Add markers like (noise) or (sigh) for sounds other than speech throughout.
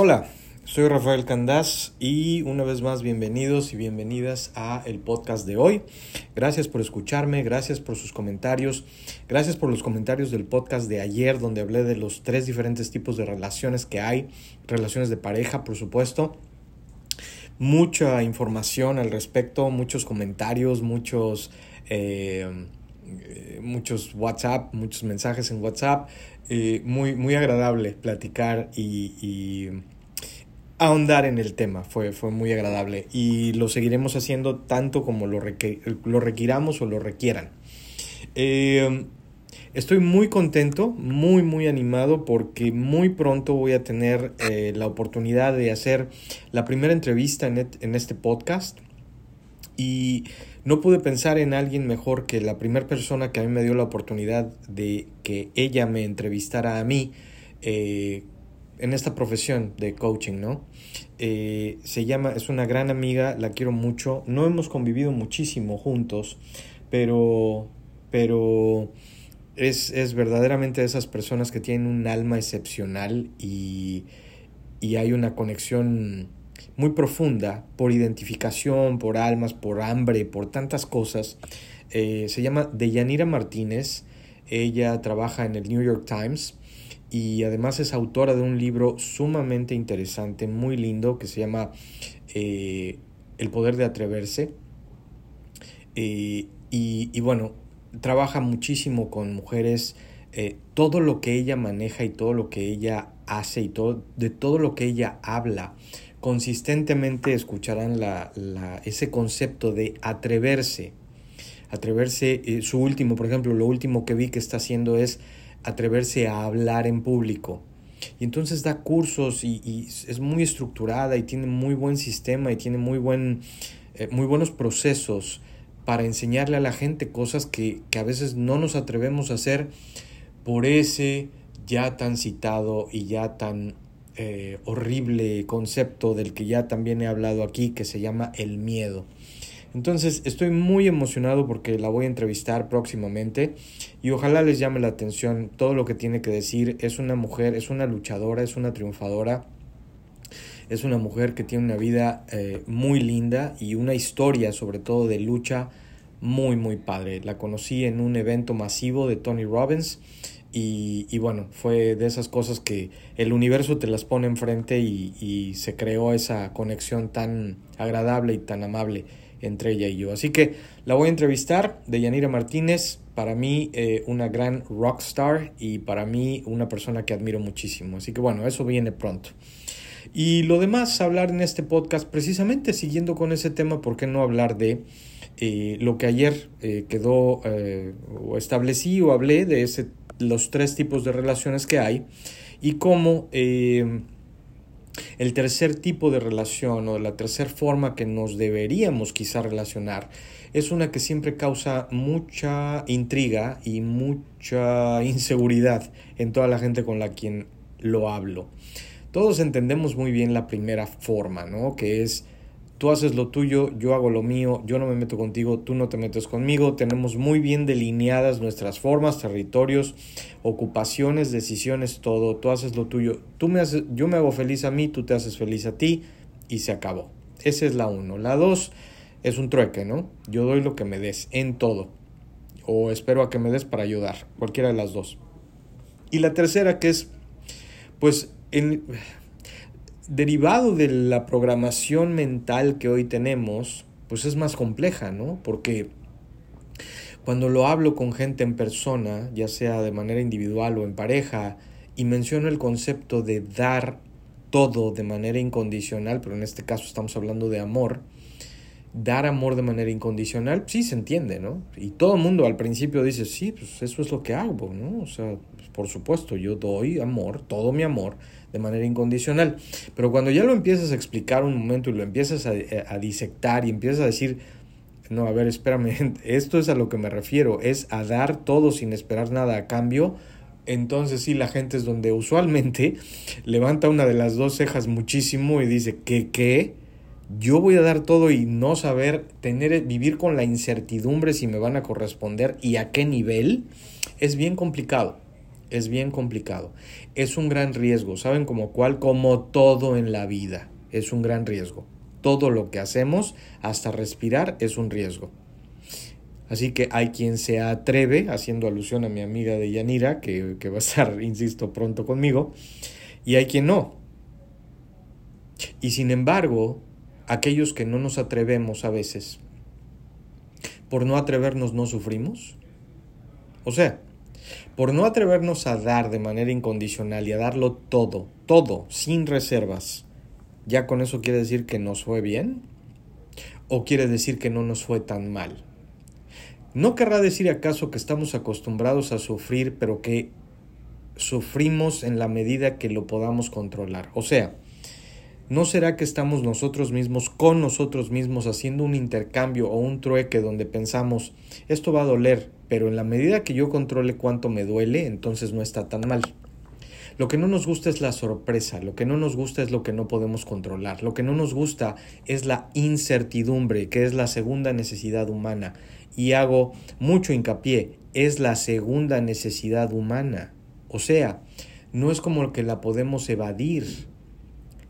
Hola, soy Rafael Candás y una vez más bienvenidos y bienvenidas a el podcast de hoy. Gracias por escucharme, gracias por sus comentarios, gracias por los comentarios del podcast de ayer donde hablé de los tres diferentes tipos de relaciones que hay, relaciones de pareja, por supuesto. Mucha información al respecto, muchos comentarios, muchos... Eh, muchos WhatsApp, muchos mensajes en WhatsApp, eh, muy, muy agradable platicar y, ahondar en el tema, fue, fue muy agradable y lo seguiremos haciendo tanto como lo, lo requiramos o lo requieran. Eh, estoy muy contento, muy, muy animado porque muy pronto voy a tener eh, la oportunidad de hacer la primera entrevista en, en este podcast y no pude pensar en alguien mejor que la primera persona que a mí me dio la oportunidad de que ella me entrevistara a mí eh, en esta profesión de coaching, ¿no? Eh, se llama, es una gran amiga, la quiero mucho, no hemos convivido muchísimo juntos, pero, pero es, es verdaderamente de esas personas que tienen un alma excepcional y, y hay una conexión muy profunda por identificación, por almas, por hambre, por tantas cosas. Eh, se llama Deyanira Martínez. Ella trabaja en el New York Times y además es autora de un libro sumamente interesante, muy lindo, que se llama eh, El poder de atreverse. Eh, y, y, bueno, trabaja muchísimo con mujeres. todo lo que ella maneja y todo lo que ella hace y todo, de todo lo que ella habla consistentemente escucharán la, ese concepto de atreverse. Atreverse, eh, su último, por ejemplo, lo último que vi que está haciendo es atreverse a hablar en público. Y entonces da cursos y, es muy estructurada y tiene muy buen sistema y tiene muy, buen, eh, muy buenos procesos para enseñarle a la gente cosas que, que a veces no nos atrevemos a hacer por ese ya tan citado y ya tan eh, horrible concepto del que ya también he hablado aquí, que se llama el miedo. Entonces estoy muy emocionado porque la voy a entrevistar próximamente y ojalá les llame la atención todo lo que tiene que decir. Es una mujer, es una luchadora, es una triunfadora. Es una mujer que tiene una vida eh, muy linda y una historia sobre todo de lucha muy muy padre. La conocí en un evento masivo de Tony Robbins y, bueno, fue de esas cosas que el universo te las pone enfrente y, y se creó esa conexión tan agradable y tan amable entre ella y yo. Así que la voy a entrevistar de Yanira Martínez, para mí eh, una gran rockstar y para mí una persona que admiro muchísimo. Así que bueno, eso viene pronto. Y lo demás, hablar en este podcast, precisamente siguiendo con ese tema, ¿por qué no hablar de eh, lo que ayer eh, quedó o establecí o hablé de ese los tres tipos de relaciones que hay y cómo eh, el tercer tipo de relación o la tercera forma que nos deberíamos quizá relacionar es una que siempre causa mucha intriga y mucha (laughs) inseguridad en toda la gente con la quien lo hablo. Todos entendemos muy bien la primera forma, ¿no? Que es tú haces lo tuyo, yo hago lo mío, yo no me meto contigo, tú no te metes conmigo, tenemos muy bien delineadas nuestras formas, territorios, ocupaciones, decisiones, todo, tú haces lo tuyo, tú me haces, yo me hago feliz a mí, tú te haces feliz a ti y se acabó. Esa es la uno. La dos es un trueque, ¿no? Yo doy lo que me des en todo. O espero a que me des para ayudar, cualquiera de las dos. Y la tercera que es, pues, en, derivado de la programación mental que hoy tenemos, pues es más compleja, ¿no? Porque cuando lo hablo con gente en persona, ya sea de manera individual o en pareja, y menciono el concepto de dar todo de manera incondicional, pero en este caso estamos hablando de amor, dar amor de manera incondicional, sí se entiende, ¿no? Y todo el mundo al principio dice, sí, pues eso es lo que hago, ¿no? O sea, por supuesto, yo doy amor, todo mi amor, de manera incondicional. Pero cuando ya lo empiezas a explicar un momento y lo empiezas a, a disectar y empiezas a decir, no, a ver, espérame, (laughs) esto es a lo que me refiero, es a dar todo sin esperar nada a cambio, entonces sí, la gente es donde usualmente (laughs) levanta una de las dos cejas muchísimo y dice, ¿qué qué? Yo voy a dar todo y no saber, tener, vivir con la incertidumbre si me van a corresponder y a qué nivel, es bien complicado Es bien complicado. Es un gran riesgo. ¿Saben como cuál? Como todo en la vida. Es un gran riesgo. Todo lo que hacemos, hasta respirar, es un riesgo. Así que hay quien se atreve, haciendo alusión a mi amiga de Yanira, que, que va a estar, (laughs) insisto, pronto conmigo, y hay quien no. Y sin embargo, aquellos que no nos atrevemos a veces, por no atrevernos no sufrimos. O sea, por no atrevernos a dar de manera incondicional y a darlo todo, todo, sin reservas, ¿ya con eso quiere decir que nos fue bien? ¿O quiere decir que no nos fue tan mal? ¿No querrá decir acaso que estamos acostumbrados a sufrir, pero que sufrimos en la medida que lo podamos controlar? O sea, ¿No será que estamos nosotros mismos con nosotros mismos haciendo un intercambio o un trueque donde pensamos, esto va a doler, pero en la medida que yo controle cuánto me duele, entonces no está tan mal? Lo que no nos gusta es la sorpresa, lo que no nos gusta es lo que no podemos controlar, lo que no nos gusta es la incertidumbre, que es la segunda necesidad humana. Y hago mucho hincapié, es la segunda necesidad humana. O sea, no es como que la podemos evadir,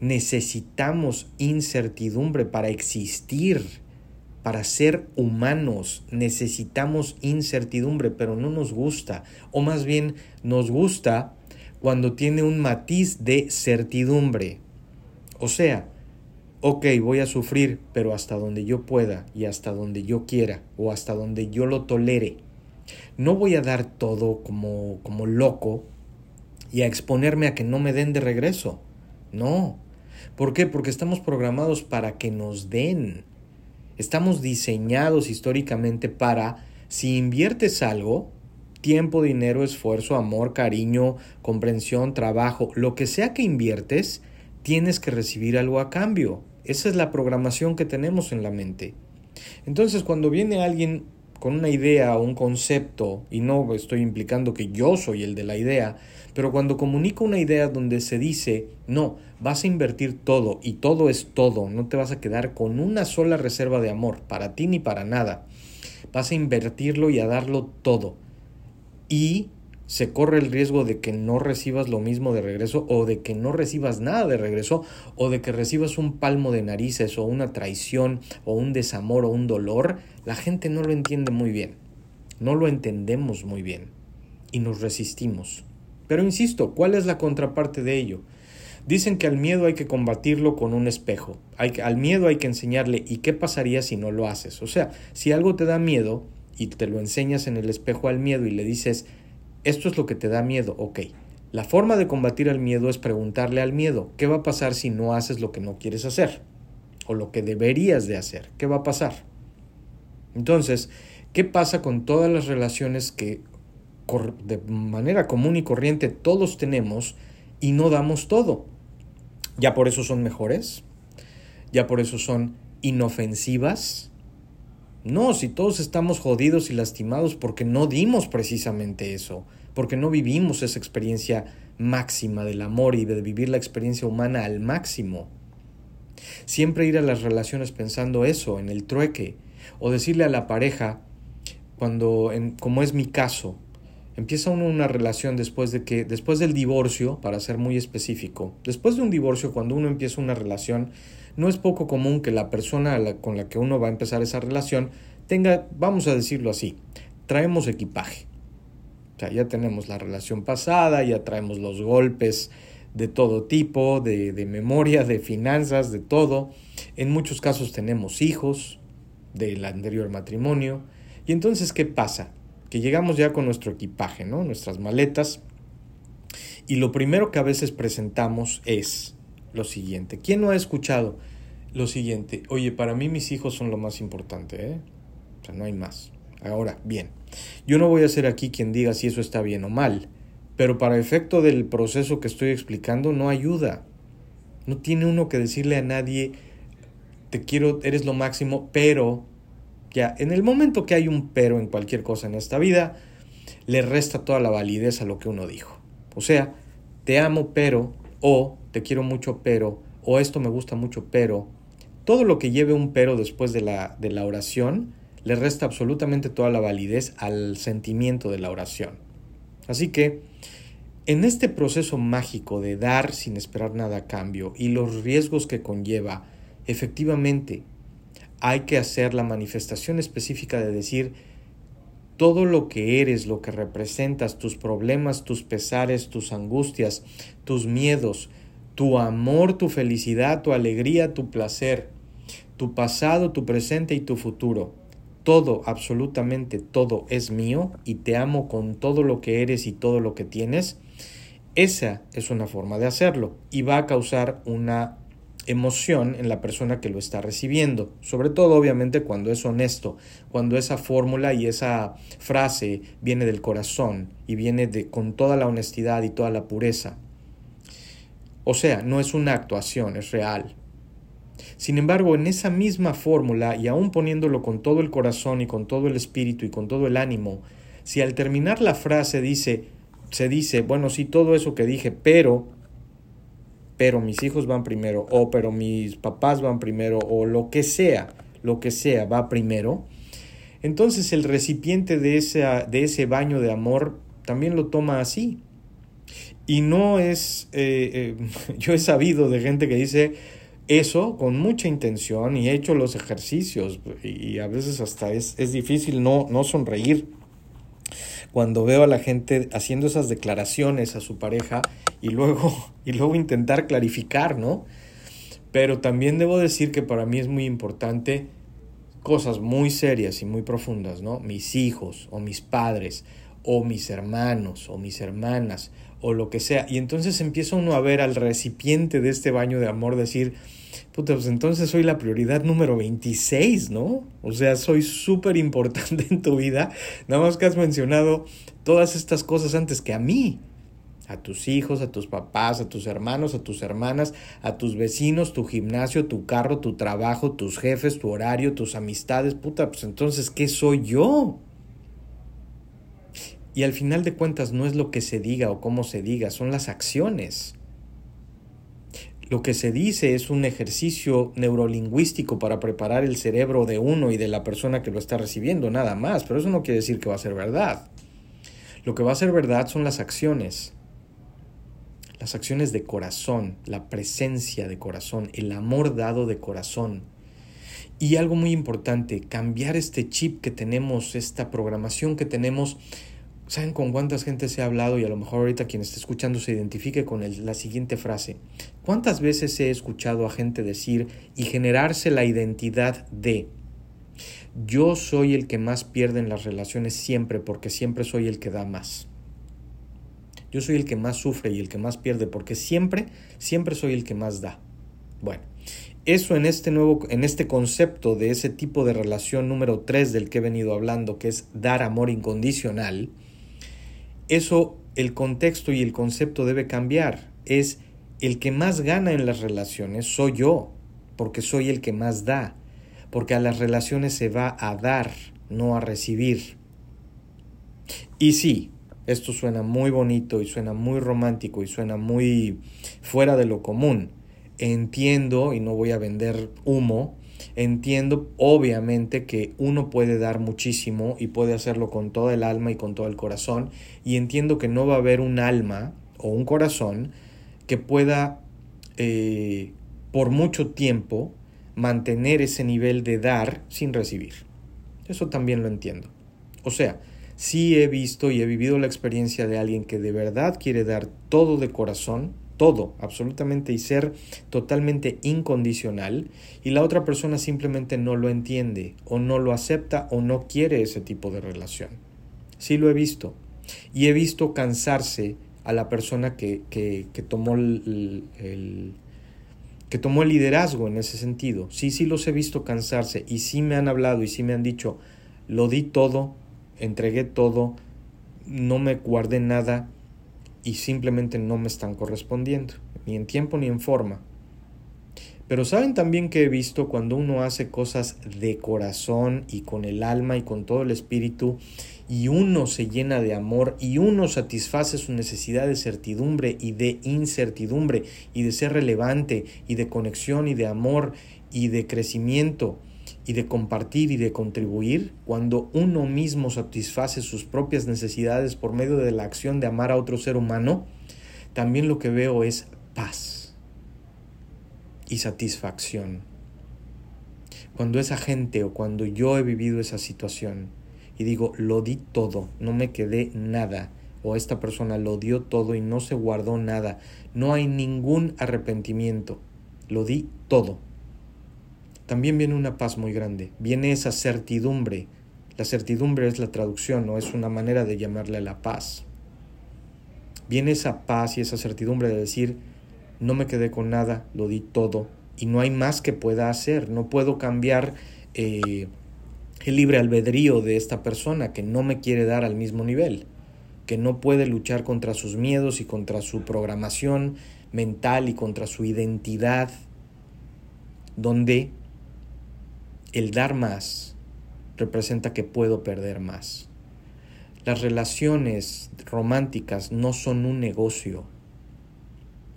necesitamos incertidumbre para existir, para ser humanos. Necesitamos incertidumbre, pero no nos gusta. O más bien nos gusta cuando tiene un matiz de certidumbre. O sea, ok, voy a sufrir, pero hasta donde yo pueda y hasta donde yo quiera o hasta donde yo lo tolere. No voy a dar todo como, como loco y a exponerme a que no me den de regreso. No, ¿Por qué? Porque estamos programados para que nos den. Estamos diseñados históricamente para, si inviertes algo, tiempo, dinero, esfuerzo, amor, cariño, comprensión, trabajo, lo que sea que inviertes, tienes que recibir algo a cambio. Esa es la programación que tenemos en la mente. Entonces, cuando viene alguien con una idea o un concepto, y no estoy implicando que yo soy el de la idea, pero cuando comunico una idea donde se dice, no, vas a invertir todo y todo es todo, no te vas a quedar con una sola reserva de amor, para ti ni para nada, vas a invertirlo y a darlo todo. Y se corre el riesgo de que no recibas lo mismo de regreso o de que no recibas nada de regreso o de que recibas un palmo de narices o una traición o un desamor o un dolor, la gente no lo entiende muy bien. No lo entendemos muy bien y nos resistimos. Pero insisto, ¿cuál es la contraparte de ello? Dicen que al miedo hay que combatirlo con un espejo. Hay al miedo hay que enseñarle ¿y qué pasaría si no lo haces? O sea, si algo te da miedo y te lo enseñas en el espejo al miedo y le dices esto es lo que te da miedo, ok. La forma de combatir al miedo es preguntarle al miedo, ¿qué va a pasar si no haces lo que no quieres hacer? O lo que deberías de hacer, ¿qué va a pasar? Entonces, ¿qué pasa con todas las relaciones que de manera común y corriente todos tenemos y no damos todo? ¿Ya por eso son mejores? ¿Ya por eso son inofensivas? No, si todos estamos jodidos y lastimados porque no dimos precisamente eso, porque no vivimos esa experiencia máxima del amor y de vivir la experiencia humana al máximo. Siempre ir a las relaciones pensando eso, en el trueque, o decirle a la pareja, cuando, en, como es mi caso, empieza uno una relación después de que, después del divorcio, para ser muy específico, después de un divorcio, cuando uno empieza una relación, no es poco común que la persona con la que uno va a empezar esa relación tenga, vamos a decirlo así, traemos equipaje. O sea, ya tenemos la relación pasada, ya traemos los golpes de todo tipo, de, de memoria, de finanzas, de todo. En muchos casos tenemos hijos del anterior matrimonio. Y entonces, ¿qué pasa? Que llegamos ya con nuestro equipaje, ¿no? Nuestras maletas. Y lo primero que a veces presentamos es, lo siguiente. ¿Quién no ha escuchado lo siguiente? Oye, para mí mis hijos son lo más importante, ¿eh? O sea, no hay más. Ahora, bien, yo no voy a ser aquí quien diga si eso está bien o mal, pero para efecto del proceso que estoy explicando no ayuda. No tiene uno que decirle a nadie, te quiero, eres lo máximo, pero en el momento que hay un pero en cualquier cosa en esta vida, le resta toda la validez a lo que uno dijo. O sea, te amo, pero, o te quiero mucho, pero, o esto me gusta mucho, pero, todo lo que lleve un pero después de la, de la oración le resta absolutamente toda la validez al sentimiento de la oración. Así que En este proceso mágico de dar sin esperar nada a cambio y los riesgos que conlleva, efectivamente hay que hacer la manifestación específica de decir todo lo que eres, lo que representas, tus problemas, tus pesares, tus angustias, tus miedos, tu amor, tu felicidad, tu alegría, tu placer, tu pasado, tu presente y tu futuro. Todo, absolutamente todo es mío y te amo con todo lo que eres y todo lo que tienes esa es una forma de hacerlo y va a causar una emoción en la persona que lo está recibiendo, sobre todo obviamente cuando es honesto, cuando esa fórmula y esa frase viene del corazón y viene de con toda la honestidad y toda la pureza. O sea, no es una actuación, es real. Sin embargo, en esa misma fórmula y aún poniéndolo con todo el corazón y con todo el espíritu y con todo el ánimo, si al terminar la frase dice se dice, bueno, sí, todo eso que dije, pero, pero mis hijos van primero, o pero mis papás van primero, o lo que sea, lo que sea, va primero, entonces el recipiente de, de ese baño de amor también lo toma así. Y no es, eh, eh, (laughs) yo he sabido de gente que dice eso con mucha intención y he hecho los ejercicios y a veces hasta es, es difícil no, no sonreír cuando veo a la gente haciendo esas declaraciones a su pareja y luego, (laughs) y luego intentar clarificar, ¿no? Pero también debo decir que para mí es muy importante cosas muy serias y muy profundas, ¿no? Mis hijos o mis padres o mis hermanos o mis hermanas o lo que sea. Y entonces empieza uno a ver al recipiente de este baño de amor decir, puta, pues entonces soy la prioridad número 26, ¿no? O sea, soy súper importante en tu vida. Nada más que has mencionado todas estas cosas antes que a mí. A tus hijos, a tus papás, a tus hermanos, a tus hermanas, a tus vecinos, tu gimnasio, tu carro, tu trabajo, tus jefes, tu horario, tus amistades. Puta, pues entonces, ¿qué soy yo? Y al final de cuentas no es lo que se diga o cómo se diga, son las acciones. Lo que se dice es un ejercicio neurolingüístico para preparar el cerebro de uno y de la persona que lo está recibiendo, nada más, pero eso no quiere decir que va a ser verdad. Lo que va a ser verdad son las acciones, las acciones de corazón, la presencia de corazón, el amor dado de corazón. Y algo muy importante, cambiar este chip que tenemos, esta programación que tenemos ¿Saben con cuántas gente se ha hablado y a lo mejor ahorita quien esté escuchando se identifique con la siguiente frase? ¿Cuántas veces he escuchado a gente decir y generarse la identidad de yo soy el que más pierde en las relaciones siempre porque siempre soy el que da más? Yo soy el que más sufre y el que más pierde porque siempre, siempre soy el que más da. Bueno, eso en este nuevo, en este concepto de ese tipo de relación número 3 del que he venido hablando, que es dar amor incondicional, eso el contexto y el concepto debe cambiar. Es el que más gana en las relaciones soy yo, porque soy el que más da, porque a las relaciones se va a dar, no a recibir. Y sí, esto suena muy bonito y suena muy romántico y suena muy fuera de lo común. Entiendo, y no voy a vender humo, Entiendo obviamente que uno puede dar muchísimo y puede hacerlo con toda el alma y con todo el corazón y entiendo que no va a haber un alma o un corazón que pueda eh, por mucho tiempo mantener ese nivel de dar sin recibir. Eso también lo entiendo. O sea, sí he visto y he vivido la experiencia de alguien que de verdad quiere dar todo de corazón, todo, absolutamente, y ser totalmente incondicional, y la otra persona simplemente no lo entiende, o no lo acepta, o no quiere ese tipo de relación. Sí lo he visto. Y he visto cansarse a la persona que, que, que tomó el, que tomó el liderazgo en ese sentido. Sí, sí los he visto cansarse y sí me han hablado y sí me han dicho, lo di todo, entregué todo, no me guardé nada, y simplemente no me están correspondiendo, ni en tiempo ni en forma. Pero saben también que he visto cuando uno hace cosas de corazón y con el alma y con todo el espíritu y uno se llena de amor y uno satisface su necesidad de certidumbre y de incertidumbre y de ser relevante y de conexión y de amor y de crecimiento y de compartir y de contribuir, cuando uno mismo satisface sus propias necesidades por medio de la acción de amar a otro ser humano, también lo que veo es paz y satisfacción. Cuando esa gente o cuando yo he vivido esa situación y digo, lo di todo, no me quedé nada, o esta persona lo dio todo y no se guardó nada, no hay ningún arrepentimiento, lo di todo. También viene una paz muy grande, viene esa certidumbre. La certidumbre es la traducción, no es una manera de llamarle la paz. Viene esa paz y esa certidumbre de decir, no me quedé con nada, lo di todo y no hay más que pueda hacer, no puedo cambiar eh, el libre albedrío de esta persona que no me quiere dar al mismo nivel, que no puede luchar contra sus miedos y contra su programación mental y contra su identidad, donde el dar más representa que puedo perder más. Las relaciones románticas no son un negocio.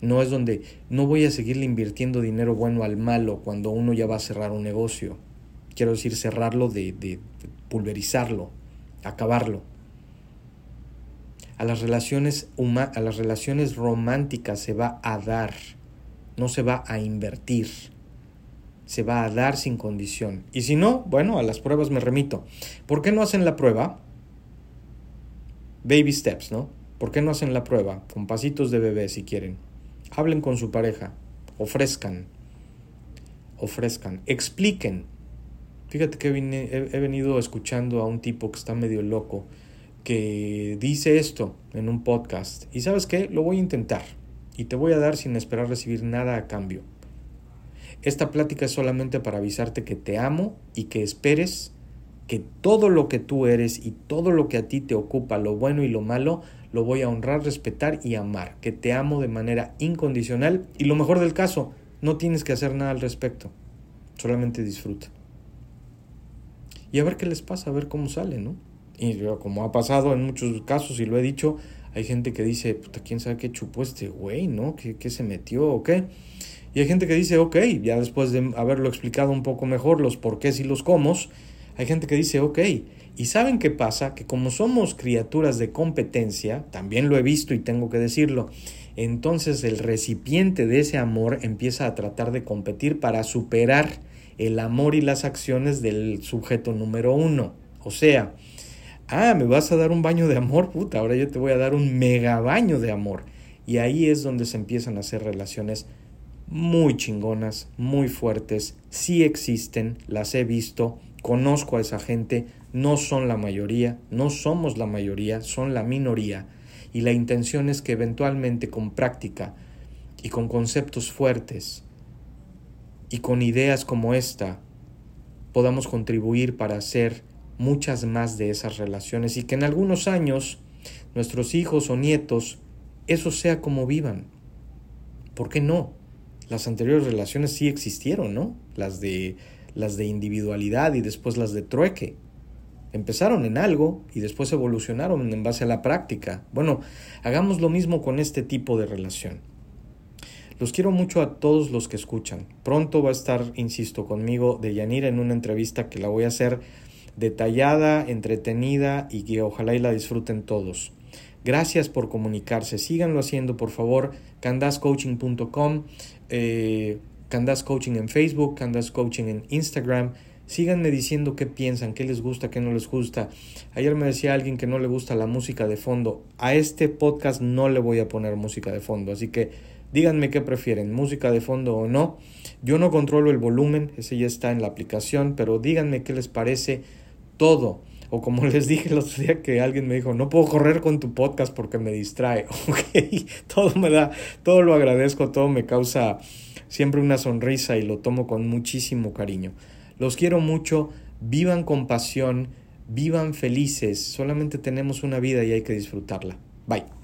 No es donde no voy a seguirle invirtiendo dinero bueno al malo cuando uno ya va a cerrar un negocio. Quiero decir, cerrarlo de, de pulverizarlo, acabarlo. A las, relaciones a las relaciones románticas se va a dar, no se va a invertir se va a dar sin condición. Y si no, bueno, a las pruebas me remito. ¿Por qué no hacen la prueba? Baby steps, ¿no? ¿Por qué no hacen la prueba? Con pasitos de bebé si quieren. Hablen con su pareja. Ofrezcan. Ofrezcan. Expliquen. Fíjate que he venido escuchando a un tipo que está medio loco que dice esto en un podcast. Y sabes qué? Lo voy a intentar. Y te voy a dar sin esperar recibir nada a cambio. Esta plática es solamente para avisarte que te amo y que esperes que todo lo que tú eres y todo lo que a ti te ocupa, lo bueno y lo malo, lo voy a honrar, respetar y amar, que te amo de manera incondicional y lo mejor del caso, no tienes que hacer nada al respecto, solamente disfruta. Y a ver qué les pasa, a ver cómo sale, ¿no? Y como ha pasado en muchos casos y lo he dicho, hay gente que dice, puta, quién sabe qué chupó este güey, ¿no? ¿Qué, qué se metió o qué? Y hay gente que dice, ok, ya después de haberlo explicado un poco mejor los porqués y los cómo, hay gente que dice, ok, y ¿saben qué pasa? Que como somos criaturas de competencia, también lo he visto y tengo que decirlo, entonces el recipiente de ese amor empieza a tratar de competir para superar el amor y las acciones del sujeto número uno. O sea, ah, me vas a dar un baño de amor, puta, ahora yo te voy a dar un mega baño de amor. Y ahí es donde se empiezan a hacer relaciones muy chingonas, muy fuertes, sí existen, las he visto, conozco a esa gente, no son la mayoría, no somos la mayoría, son la minoría, y la intención es que eventualmente con práctica y con conceptos fuertes y con ideas como esta podamos contribuir para hacer muchas más de esas relaciones y que en algunos años nuestros hijos o nietos eso sea como vivan. ¿Por qué no? Las anteriores relaciones sí existieron, ¿no? Las de, las de individualidad y después las de trueque. Empezaron en algo y después evolucionaron en base a la práctica. Bueno, hagamos lo mismo con este tipo de relación. Los quiero mucho a todos los que escuchan. Pronto va a estar, insisto, conmigo de Yanira en una entrevista que la voy a hacer detallada, entretenida y que ojalá y la disfruten todos. Gracias por comunicarse. Síganlo haciendo, por favor. candascoaching.com, eh, Coaching en Facebook, Candas Coaching en Instagram. Síganme diciendo qué piensan, qué les gusta, qué no les gusta. Ayer me decía alguien que no le gusta la música de fondo. A este podcast no le voy a poner música de fondo, así que díganme qué prefieren, música de fondo o no. Yo no controlo el volumen, ese ya está en la aplicación, pero díganme qué les parece todo. O como (laughs) les dije el otro día que alguien me dijo, no puedo correr con tu podcast porque me distrae. (laughs) Ok, todo me da, todo lo agradezco, todo me causa siempre una sonrisa y lo tomo con muchísimo cariño. Los quiero mucho, vivan con pasión, vivan felices, solamente tenemos una vida y hay que disfrutarla. Bye.